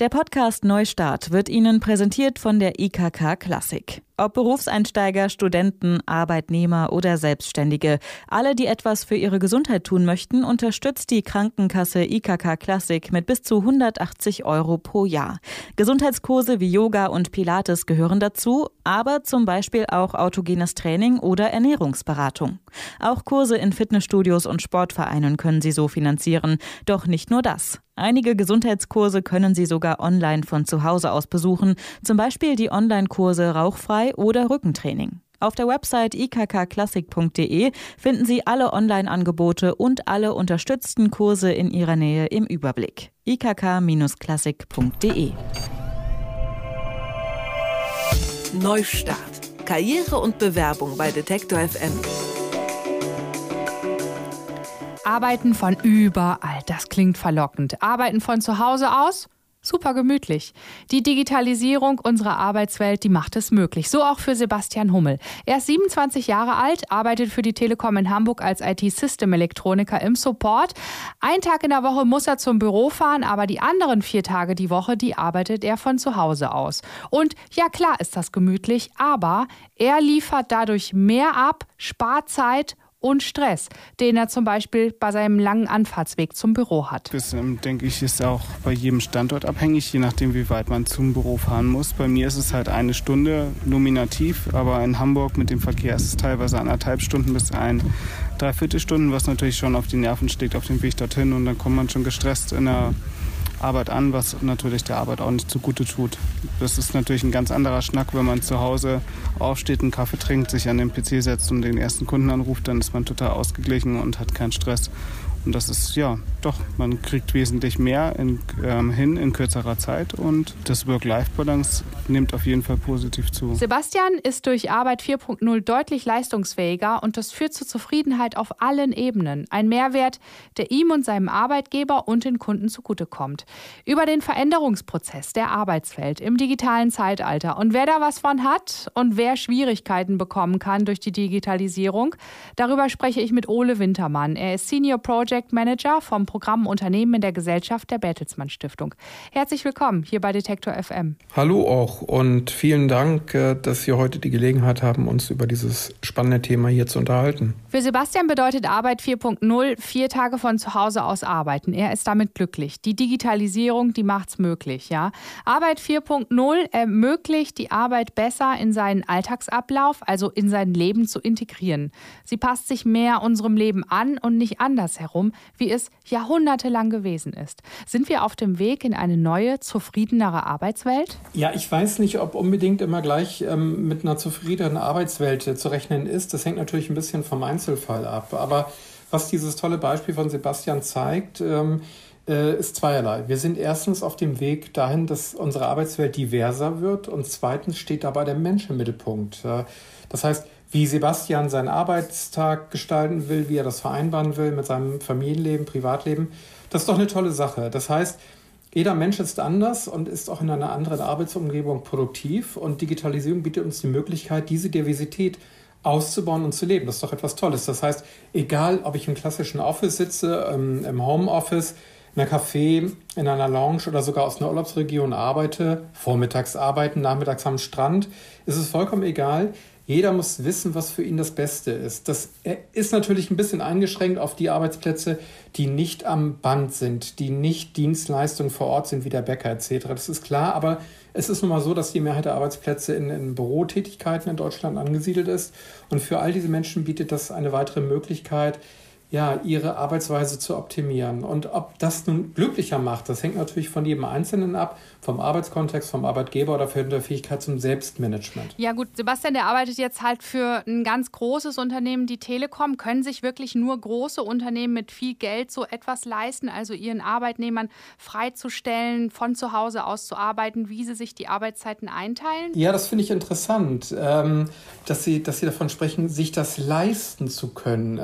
Der Podcast Neustart wird Ihnen präsentiert von der IKK Klassik. Ob Berufseinsteiger, Studenten, Arbeitnehmer oder Selbstständige, alle, die etwas für ihre Gesundheit tun möchten, unterstützt die Krankenkasse IKK Classic mit bis zu 180 Euro pro Jahr. Gesundheitskurse wie Yoga und Pilates gehören dazu, aber zum Beispiel auch autogenes Training oder Ernährungsberatung. Auch Kurse in Fitnessstudios und Sportvereinen können Sie so finanzieren. Doch nicht nur das. Einige Gesundheitskurse können Sie sogar online von zu Hause aus besuchen, zum Beispiel die Online-Kurse Rauchfrei oder Rückentraining. Auf der Website ikkklassik.de finden Sie alle Online-Angebote und alle unterstützten Kurse in Ihrer Nähe im Überblick. ikk-klassik.de Neustart. Karriere und Bewerbung bei Detektor FM. Arbeiten von überall, das klingt verlockend. Arbeiten von zu Hause aus? Super gemütlich. Die Digitalisierung unserer Arbeitswelt, die macht es möglich. So auch für Sebastian Hummel. Er ist 27 Jahre alt, arbeitet für die Telekom in Hamburg als IT-System-Elektroniker im Support. Ein Tag in der Woche muss er zum Büro fahren, aber die anderen vier Tage die Woche, die arbeitet er von zu Hause aus. Und ja, klar ist das gemütlich, aber er liefert dadurch mehr ab, spart Zeit und Stress, den er zum Beispiel bei seinem langen Anfahrtsweg zum Büro hat. Das, ähm, denke ich, ist auch bei jedem Standort abhängig, je nachdem, wie weit man zum Büro fahren muss. Bei mir ist es halt eine Stunde nominativ, aber in Hamburg mit dem Verkehr ist es teilweise anderthalb Stunden bis ein Dreiviertelstunden, was natürlich schon auf die Nerven schlägt auf dem Weg dorthin und dann kommt man schon gestresst in der Arbeit an, was natürlich der Arbeit auch nicht zugute tut. Das ist natürlich ein ganz anderer Schnack, wenn man zu Hause aufsteht, einen Kaffee trinkt, sich an den PC setzt und den ersten Kunden anruft, dann ist man total ausgeglichen und hat keinen Stress. Und das ist ja doch, man kriegt wesentlich mehr in, ähm, hin in kürzerer Zeit und das Work-Life-Balance nimmt auf jeden Fall positiv zu. Sebastian ist durch Arbeit 4.0 deutlich leistungsfähiger und das führt zur Zufriedenheit auf allen Ebenen. Ein Mehrwert, der ihm und seinem Arbeitgeber und den Kunden zugutekommt. Über den Veränderungsprozess der Arbeitswelt im digitalen Zeitalter und wer da was von hat und wer Schwierigkeiten bekommen kann durch die Digitalisierung, darüber spreche ich mit Ole Wintermann. Er ist Senior Project Manager vom Programm Unternehmen in der Gesellschaft der Bertelsmann Stiftung. Herzlich willkommen hier bei Detektor FM. Hallo auch und vielen Dank, äh, dass Sie heute die Gelegenheit haben, uns über dieses spannende Thema hier zu unterhalten. Für Sebastian bedeutet Arbeit 4.0 vier Tage von zu Hause aus arbeiten. Er ist damit glücklich. Die Digitalisierung, die macht es möglich, ja. Arbeit 4.0 ermöglicht die Arbeit besser in seinen Alltagsablauf, also in sein Leben zu integrieren. Sie passt sich mehr unserem Leben an und nicht andersherum, wie es ja jahrhundertelang gewesen ist. Sind wir auf dem Weg in eine neue, zufriedenere Arbeitswelt? Ja, ich weiß nicht, ob unbedingt immer gleich ähm, mit einer zufriedenen Arbeitswelt äh, zu rechnen ist. Das hängt natürlich ein bisschen vom Einzelfall ab. Aber was dieses tolle Beispiel von Sebastian zeigt, ähm, äh, ist zweierlei. Wir sind erstens auf dem Weg dahin, dass unsere Arbeitswelt diverser wird und zweitens steht dabei der Mensch im Mittelpunkt. Äh, das heißt, wie Sebastian seinen Arbeitstag gestalten will, wie er das vereinbaren will mit seinem Familienleben, Privatleben. Das ist doch eine tolle Sache. Das heißt, jeder Mensch ist anders und ist auch in einer anderen Arbeitsumgebung produktiv und Digitalisierung bietet uns die Möglichkeit, diese Diversität auszubauen und zu leben. Das ist doch etwas Tolles. Das heißt, egal ob ich im klassischen Office sitze, ähm, im Homeoffice, in einer Café, in einer Lounge oder sogar aus einer Urlaubsregion arbeite, vormittags arbeiten, nachmittags am Strand, ist es vollkommen egal. Jeder muss wissen, was für ihn das Beste ist. Das ist natürlich ein bisschen eingeschränkt auf die Arbeitsplätze, die nicht am Band sind, die nicht Dienstleistungen vor Ort sind, wie der Bäcker etc. Das ist klar, aber es ist nun mal so, dass die Mehrheit der Arbeitsplätze in, in Bürotätigkeiten in Deutschland angesiedelt ist. Und für all diese Menschen bietet das eine weitere Möglichkeit, ja, ihre Arbeitsweise zu optimieren. Und ob das nun glücklicher macht, das hängt natürlich von jedem Einzelnen ab, vom Arbeitskontext, vom Arbeitgeber oder von der Fähigkeit zum Selbstmanagement. Ja gut, Sebastian, der arbeitet jetzt halt für ein ganz großes Unternehmen, die Telekom. Können sich wirklich nur große Unternehmen mit viel Geld so etwas leisten, also ihren Arbeitnehmern freizustellen, von zu Hause aus zu arbeiten, wie sie sich die Arbeitszeiten einteilen? Ja, das finde ich interessant, ähm, dass, Sie, dass Sie davon sprechen, sich das leisten zu können.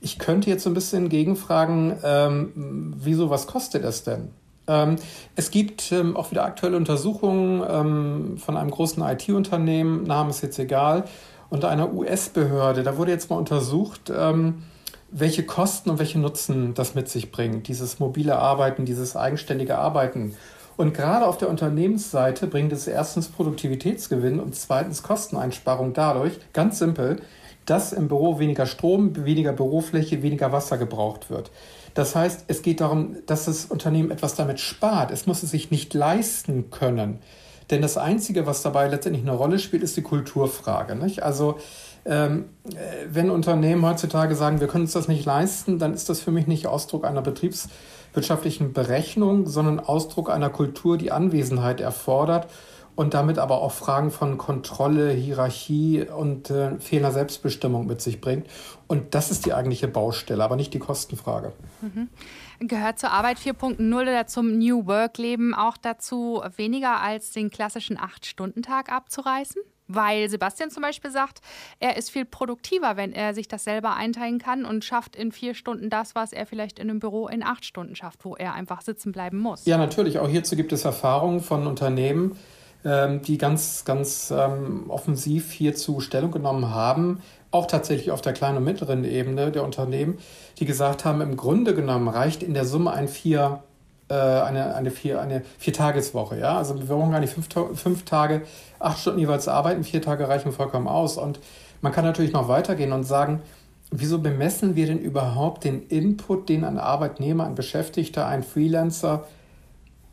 Ich könnte jetzt so ein bisschen gegenfragen, ähm, wieso, was kostet es denn? Ähm, es gibt ähm, auch wieder aktuelle Untersuchungen ähm, von einem großen IT-Unternehmen, Name ist jetzt egal, und einer US-Behörde. Da wurde jetzt mal untersucht, ähm, welche Kosten und welche Nutzen das mit sich bringt, dieses mobile Arbeiten, dieses eigenständige Arbeiten. Und gerade auf der Unternehmensseite bringt es erstens Produktivitätsgewinn und zweitens Kosteneinsparung dadurch, ganz simpel, dass im Büro weniger Strom, weniger Bürofläche, weniger Wasser gebraucht wird. Das heißt, es geht darum, dass das Unternehmen etwas damit spart. Es muss es sich nicht leisten können. Denn das Einzige, was dabei letztendlich eine Rolle spielt, ist die Kulturfrage. Nicht? Also ähm, äh, wenn Unternehmen heutzutage sagen, wir können uns das nicht leisten, dann ist das für mich nicht Ausdruck einer betriebswirtschaftlichen Berechnung, sondern Ausdruck einer Kultur, die Anwesenheit erfordert und damit aber auch Fragen von Kontrolle, Hierarchie und äh, fehlender Selbstbestimmung mit sich bringt. Und das ist die eigentliche Baustelle, aber nicht die Kostenfrage. Mhm. Gehört zur Arbeit 4.0 oder zum New Work-Leben auch dazu, weniger als den klassischen Acht-Stunden-Tag abzureißen? Weil Sebastian zum Beispiel sagt, er ist viel produktiver, wenn er sich das selber einteilen kann und schafft in vier Stunden das, was er vielleicht in einem Büro in acht Stunden schafft, wo er einfach sitzen bleiben muss. Ja, natürlich. Auch hierzu gibt es Erfahrungen von Unternehmen, ähm, die ganz, ganz ähm, offensiv hierzu Stellung genommen haben, auch tatsächlich auf der kleinen und mittleren Ebene der Unternehmen, die gesagt haben, im Grunde genommen reicht in der Summe ein vier äh, eine, eine, vier, eine Viertageswoche. Ja? Also wir brauchen gar nicht fünf, fünf Tage, acht Stunden jeweils arbeiten, vier Tage reichen vollkommen aus. Und man kann natürlich noch weitergehen und sagen, wieso bemessen wir denn überhaupt den Input, den ein Arbeitnehmer, ein Beschäftigter, ein Freelancer,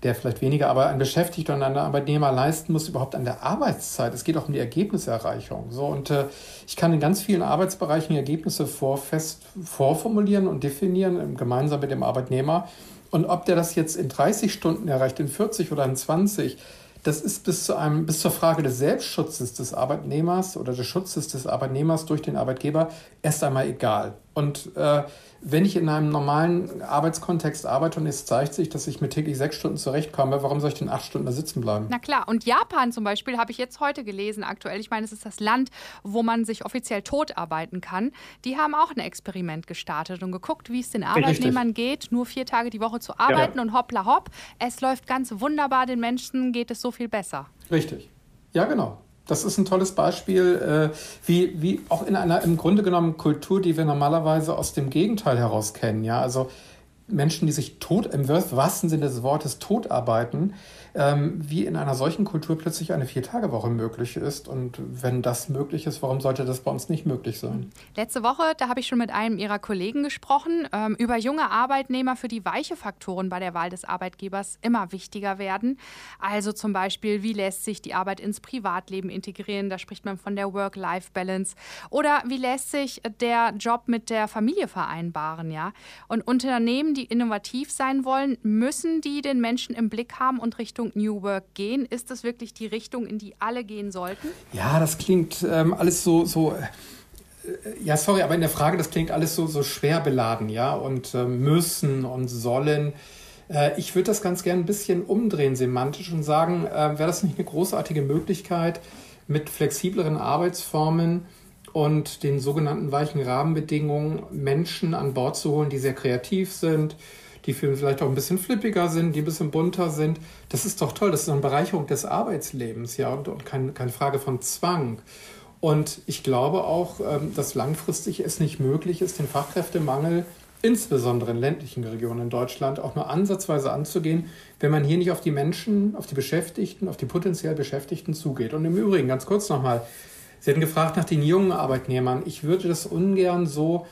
der vielleicht weniger, aber ein Beschäftigter und ein Arbeitnehmer leisten muss, überhaupt an der Arbeitszeit. Es geht auch um die Ergebniserreichung. So, und äh, ich kann in ganz vielen Arbeitsbereichen Ergebnisse vorfest vorformulieren und definieren, gemeinsam mit dem Arbeitnehmer. Und ob der das jetzt in 30 Stunden erreicht, in 40 oder in 20, das ist bis, zu einem, bis zur Frage des Selbstschutzes des Arbeitnehmers oder des Schutzes des Arbeitnehmers durch den Arbeitgeber erst einmal egal. Und äh, wenn ich in einem normalen Arbeitskontext arbeite und es zeigt sich, dass ich mit täglich sechs Stunden zurechtkomme, warum soll ich denn acht Stunden da sitzen bleiben? Na klar, und Japan zum Beispiel habe ich jetzt heute gelesen, aktuell. Ich meine, es ist das Land, wo man sich offiziell tot arbeiten kann. Die haben auch ein Experiment gestartet und geguckt, wie es den Arbeitnehmern geht, nur vier Tage die Woche zu arbeiten ja. und hoppla hopp. Es läuft ganz wunderbar, den Menschen geht es so viel besser. Richtig. Ja, genau. Das ist ein tolles Beispiel, äh, wie, wie auch in einer im Grunde genommen Kultur, die wir normalerweise aus dem Gegenteil heraus kennen. Ja, also Menschen, die sich tot, im wahrsten Sinne des Wortes tot arbeiten, ähm, wie in einer solchen Kultur plötzlich eine Viertagewoche möglich ist. Und wenn das möglich ist, warum sollte das bei uns nicht möglich sein? Letzte Woche, da habe ich schon mit einem Ihrer Kollegen gesprochen, ähm, über junge Arbeitnehmer, für die weiche Faktoren bei der Wahl des Arbeitgebers immer wichtiger werden. Also zum Beispiel, wie lässt sich die Arbeit ins Privatleben integrieren? Da spricht man von der Work-Life-Balance. Oder wie lässt sich der Job mit der Familie vereinbaren? Ja? Und Unternehmen, die innovativ sein wollen, müssen die den Menschen im Blick haben und Richtung Richtung New Work gehen? Ist das wirklich die Richtung, in die alle gehen sollten? Ja, das klingt ähm, alles so, so äh, ja, sorry, aber in der Frage, das klingt alles so, so schwer beladen, ja, und äh, müssen und sollen. Äh, ich würde das ganz gerne ein bisschen umdrehen semantisch und sagen, äh, wäre das nicht eine großartige Möglichkeit, mit flexibleren Arbeitsformen und den sogenannten weichen Rahmenbedingungen Menschen an Bord zu holen, die sehr kreativ sind, die vielleicht auch ein bisschen flippiger sind, die ein bisschen bunter sind. Das ist doch toll, das ist eine Bereicherung des Arbeitslebens, ja, und, und kein, keine Frage von Zwang. Und ich glaube auch, ähm, dass langfristig es nicht möglich ist, den Fachkräftemangel insbesondere in ländlichen Regionen in Deutschland auch nur ansatzweise anzugehen, wenn man hier nicht auf die Menschen, auf die Beschäftigten, auf die potenziell Beschäftigten zugeht. Und im Übrigen, ganz kurz nochmal, Sie hatten gefragt nach den jungen Arbeitnehmern. Ich würde das ungern so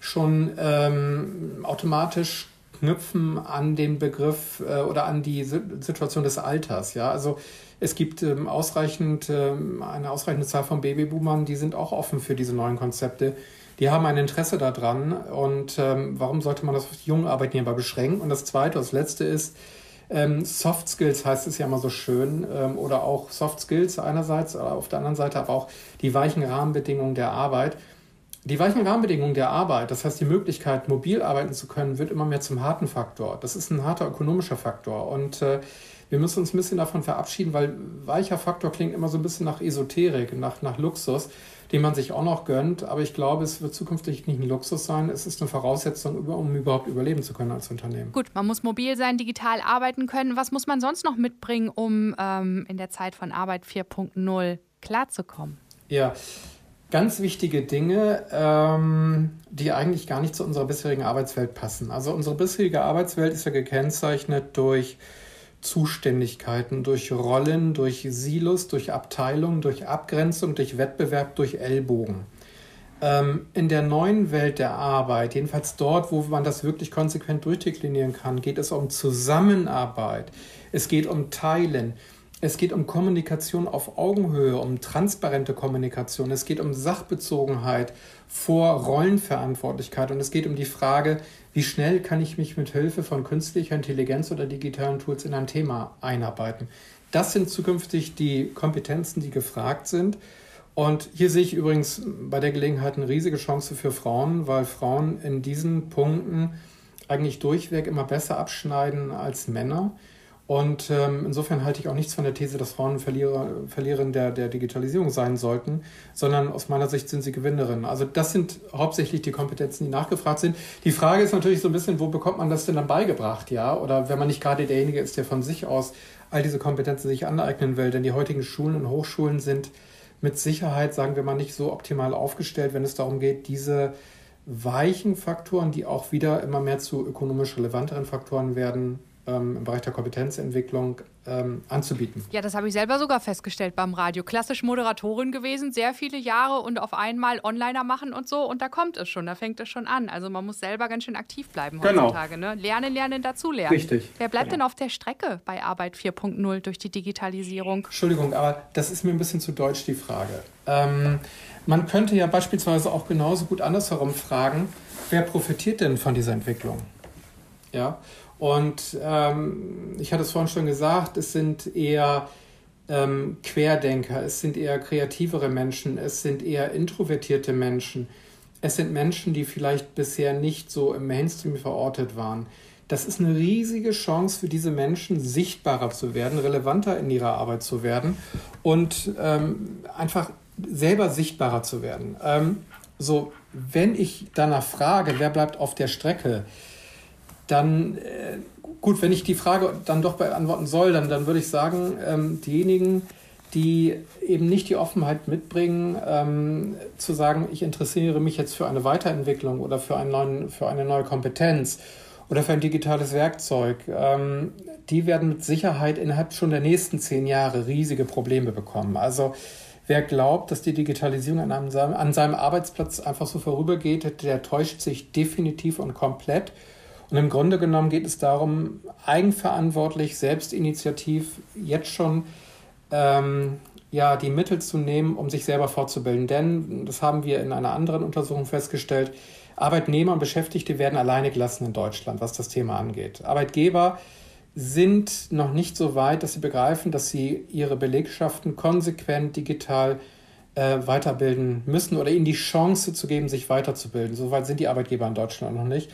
schon ähm, automatisch knüpfen an den Begriff äh, oder an die Situation des Alters. Ja, also es gibt ähm, ausreichend ähm, eine ausreichende Zahl von Babyboomern, die sind auch offen für diese neuen Konzepte. Die haben ein Interesse daran und ähm, warum sollte man das auf die jungen Arbeitnehmer beschränken? Und das Zweite, das Letzte ist, ähm, Soft Skills heißt es ja immer so schön, ähm, oder auch Soft Skills einerseits, auf der anderen Seite aber auch die weichen Rahmenbedingungen der Arbeit. Die weichen Rahmenbedingungen der Arbeit, das heißt die Möglichkeit, mobil arbeiten zu können, wird immer mehr zum harten Faktor. Das ist ein harter ökonomischer Faktor. Und äh, wir müssen uns ein bisschen davon verabschieden, weil weicher Faktor klingt immer so ein bisschen nach Esoterik, nach, nach Luxus, den man sich auch noch gönnt. Aber ich glaube, es wird zukünftig nicht ein Luxus sein. Es ist eine Voraussetzung, um überhaupt überleben zu können als Unternehmen. Gut, man muss mobil sein, digital arbeiten können. Was muss man sonst noch mitbringen, um ähm, in der Zeit von Arbeit 4.0 klarzukommen? Ja, ganz wichtige Dinge, ähm, die eigentlich gar nicht zu unserer bisherigen Arbeitswelt passen. Also unsere bisherige Arbeitswelt ist ja gekennzeichnet durch Zuständigkeiten, durch Rollen, durch Silos, durch Abteilungen, durch Abgrenzung, durch Wettbewerb, durch Ellbogen. Ähm, in der neuen Welt der Arbeit, jedenfalls dort, wo man das wirklich konsequent durchdeklinieren kann, geht es um Zusammenarbeit, es geht um Teilen, es geht um Kommunikation auf Augenhöhe, um transparente Kommunikation, es geht um Sachbezogenheit vor Rollenverantwortlichkeit und es geht um die Frage, wie schnell kann ich mich mit Hilfe von künstlicher Intelligenz oder digitalen Tools in ein Thema einarbeiten. Das sind zukünftig die Kompetenzen, die gefragt sind. Und hier sehe ich übrigens bei der Gelegenheit eine riesige Chance für Frauen, weil Frauen in diesen Punkten eigentlich durchweg immer besser abschneiden als Männer. Und ähm, insofern halte ich auch nichts von der These, dass Frauen Verlierer, Verliererin der, der Digitalisierung sein sollten, sondern aus meiner Sicht sind sie Gewinnerinnen. Also das sind hauptsächlich die Kompetenzen, die nachgefragt sind. Die Frage ist natürlich so ein bisschen, wo bekommt man das denn dann beigebracht, ja? Oder wenn man nicht gerade derjenige ist, der von sich aus all diese Kompetenzen sich aneignen will, denn die heutigen Schulen und Hochschulen sind mit Sicherheit, sagen wir mal, nicht so optimal aufgestellt, wenn es darum geht, diese weichen Faktoren, die auch wieder immer mehr zu ökonomisch relevanteren Faktoren werden, ähm, im Bereich der Kompetenzentwicklung ähm, anzubieten. Ja, das habe ich selber sogar festgestellt beim Radio. Klassisch Moderatorin gewesen, sehr viele Jahre und auf einmal Onliner machen und so. Und da kommt es schon, da fängt es schon an. Also man muss selber ganz schön aktiv bleiben genau. heutzutage. Ne? Lernen, lernen, dazulernen. Richtig. Wer bleibt genau. denn auf der Strecke bei Arbeit 4.0 durch die Digitalisierung? Entschuldigung, aber das ist mir ein bisschen zu deutsch die Frage. Ähm, man könnte ja beispielsweise auch genauso gut andersherum fragen, wer profitiert denn von dieser Entwicklung? Ja, und ähm, ich hatte es vorhin schon gesagt, es sind eher ähm, Querdenker, es sind eher kreativere Menschen, es sind eher introvertierte Menschen, es sind Menschen, die vielleicht bisher nicht so im Mainstream verortet waren. Das ist eine riesige Chance für diese Menschen, sichtbarer zu werden, relevanter in ihrer Arbeit zu werden und ähm, einfach selber sichtbarer zu werden. Ähm, so, wenn ich danach frage, wer bleibt auf der Strecke, dann, äh, gut, wenn ich die Frage dann doch beantworten soll, dann, dann würde ich sagen, ähm, diejenigen, die eben nicht die Offenheit mitbringen, ähm, zu sagen, ich interessiere mich jetzt für eine Weiterentwicklung oder für, einen neuen, für eine neue Kompetenz oder für ein digitales Werkzeug, ähm, die werden mit Sicherheit innerhalb schon der nächsten zehn Jahre riesige Probleme bekommen. Also wer glaubt, dass die Digitalisierung an, einem, an seinem Arbeitsplatz einfach so vorübergeht, der täuscht sich definitiv und komplett. Und im Grunde genommen geht es darum, eigenverantwortlich, selbstinitiativ jetzt schon ähm, ja, die Mittel zu nehmen, um sich selber fortzubilden. Denn, das haben wir in einer anderen Untersuchung festgestellt, Arbeitnehmer und Beschäftigte werden alleine gelassen in Deutschland, was das Thema angeht. Arbeitgeber sind noch nicht so weit, dass sie begreifen, dass sie ihre Belegschaften konsequent digital äh, weiterbilden müssen oder ihnen die Chance zu geben, sich weiterzubilden. Soweit sind die Arbeitgeber in Deutschland noch nicht.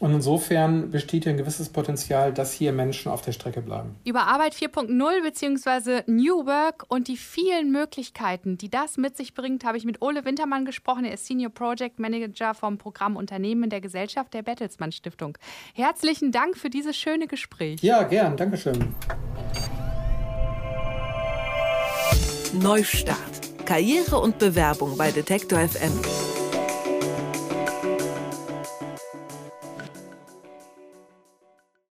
Und insofern besteht hier ein gewisses Potenzial, dass hier Menschen auf der Strecke bleiben. Über Arbeit 4.0 bzw. New Work und die vielen Möglichkeiten, die das mit sich bringt, habe ich mit Ole Wintermann gesprochen. Er ist Senior Project Manager vom Programm Unternehmen der Gesellschaft der Bertelsmann Stiftung. Herzlichen Dank für dieses schöne Gespräch. Ja, gern. Dankeschön. Neustart. Karriere und Bewerbung bei Detektor FM.